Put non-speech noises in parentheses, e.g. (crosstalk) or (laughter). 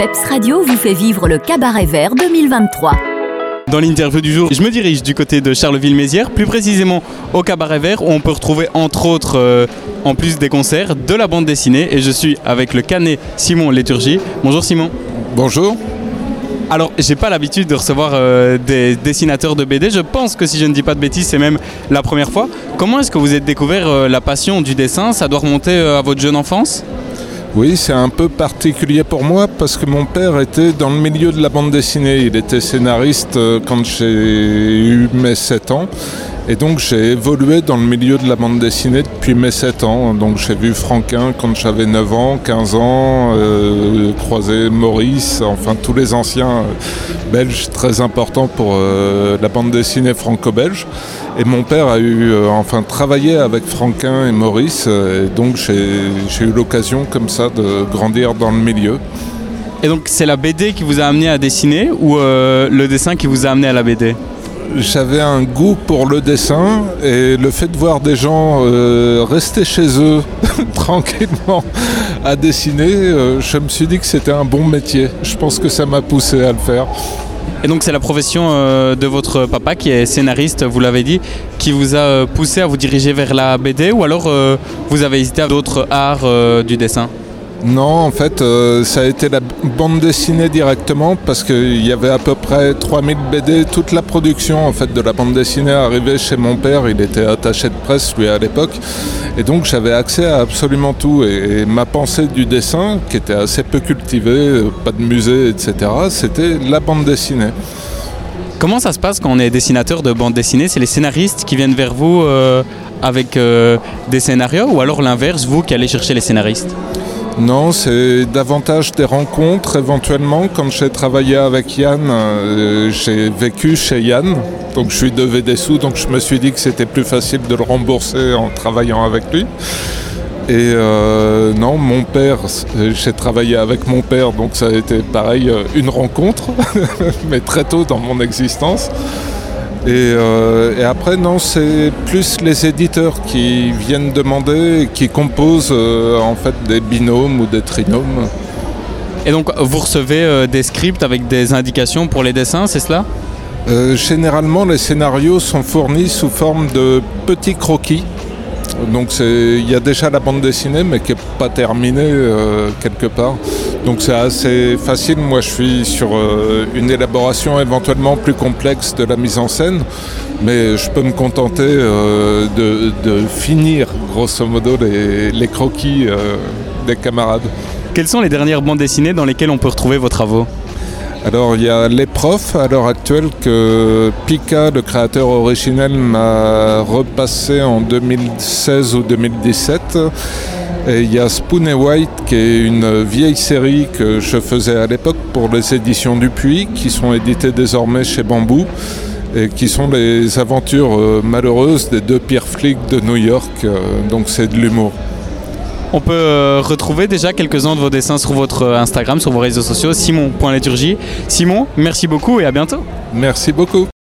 PEPS Radio vous fait vivre le Cabaret Vert 2023. Dans l'interview du jour, je me dirige du côté de Charleville-Mézières, plus précisément au Cabaret Vert, où on peut retrouver entre autres, euh, en plus des concerts, de la bande dessinée. Et je suis avec le canet Simon Léturgie. Bonjour Simon. Bonjour. Alors, j'ai pas l'habitude de recevoir euh, des dessinateurs de BD. Je pense que si je ne dis pas de bêtises, c'est même la première fois. Comment est-ce que vous avez découvert euh, la passion du dessin? Ça doit remonter à votre jeune enfance? Oui, c'est un peu particulier pour moi parce que mon père était dans le milieu de la bande dessinée. Il était scénariste euh, quand j'ai eu mes 7 ans. Et donc j'ai évolué dans le milieu de la bande dessinée depuis mes 7 ans. Donc j'ai vu Franquin quand j'avais 9 ans, 15 ans, euh, croisé Maurice, enfin tous les anciens belges très importants pour euh, la bande dessinée franco-belge. Et mon père a eu, euh, enfin, travaillé avec Franquin et Maurice, euh, et donc j'ai eu l'occasion comme ça de grandir dans le milieu. Et donc c'est la BD qui vous a amené à dessiner ou euh, le dessin qui vous a amené à la BD J'avais un goût pour le dessin et le fait de voir des gens rester chez eux (laughs) tranquillement à dessiner, je me suis dit que c'était un bon métier. Je pense que ça m'a poussé à le faire. Et donc c'est la profession euh, de votre papa qui est scénariste, vous l'avez dit, qui vous a euh, poussé à vous diriger vers la BD ou alors euh, vous avez hésité à d'autres arts du dessin? Non, en fait, euh, ça a été la bande dessinée directement parce qu'il y avait à peu près 3000 BD. Toute la production en fait, de la bande dessinée arrivait chez mon père. Il était attaché de presse, lui, à l'époque. Et donc, j'avais accès à absolument tout. Et, ma pensée du dessin, qui était assez peu cultivée, euh, pas de musée, etc., c'était la bande dessinée. Comment ça se passe quand on est dessinateur de bande dessinée? C'est les scénaristes qui viennent vers vous euh, avec des scénarios ou alors l'inverse, vous qui allez chercher les scénaristes? Non, c'est davantage des rencontres éventuellement. Quand j'ai travaillé avec Yann, euh, j'ai vécu chez Yann, donc je suis devais des sous, donc je me suis dit que c'était plus facile de le rembourser en travaillant avec lui. Et euh, non, mon père, j'ai travaillé avec mon père, donc ça a été pareil, euh, une rencontre, (laughs) mais très tôt dans mon existence. Euh, et, après, non, c'est plus les éditeurs qui viennent demander et qui composent euh, en fait des binômes ou des trinômes. Et donc, vous recevez euh, des scripts avec des indications pour les dessins, c'est cela? Généralement, les scénarios sont fournis sous forme de petits croquis donc il y a déjà la bande dessinée mais qui n'est pas terminée euh, quelque part. Donc c'est assez facile. Moi je suis sur euh, une élaboration éventuellement plus complexe de la mise en scène, mais je peux me contenter euh, de, finir grosso modo les croquis des camarades. Quelles sont les dernières bandes dessinées dans lesquelles on peut retrouver vos travaux? Alors il y a les profs à l'heure actuelle que Pika, le créateur originel, m'a repassé en 2016 ou 2017. Et il y a Spoon et White qui est une vieille série que je faisais à l'époque pour les éditions Dupuis qui sont éditées désormais chez Bambou et qui sont les aventures euh, malheureuses des deux pires flics de New York. Euh, donc c'est de l'humour. On peut euh, retrouver déjà quelques-uns de vos dessins sur votre Instagram, sur vos réseaux sociaux, simon.liturgie. Simon, merci beaucoup et à bientôt. Merci beaucoup.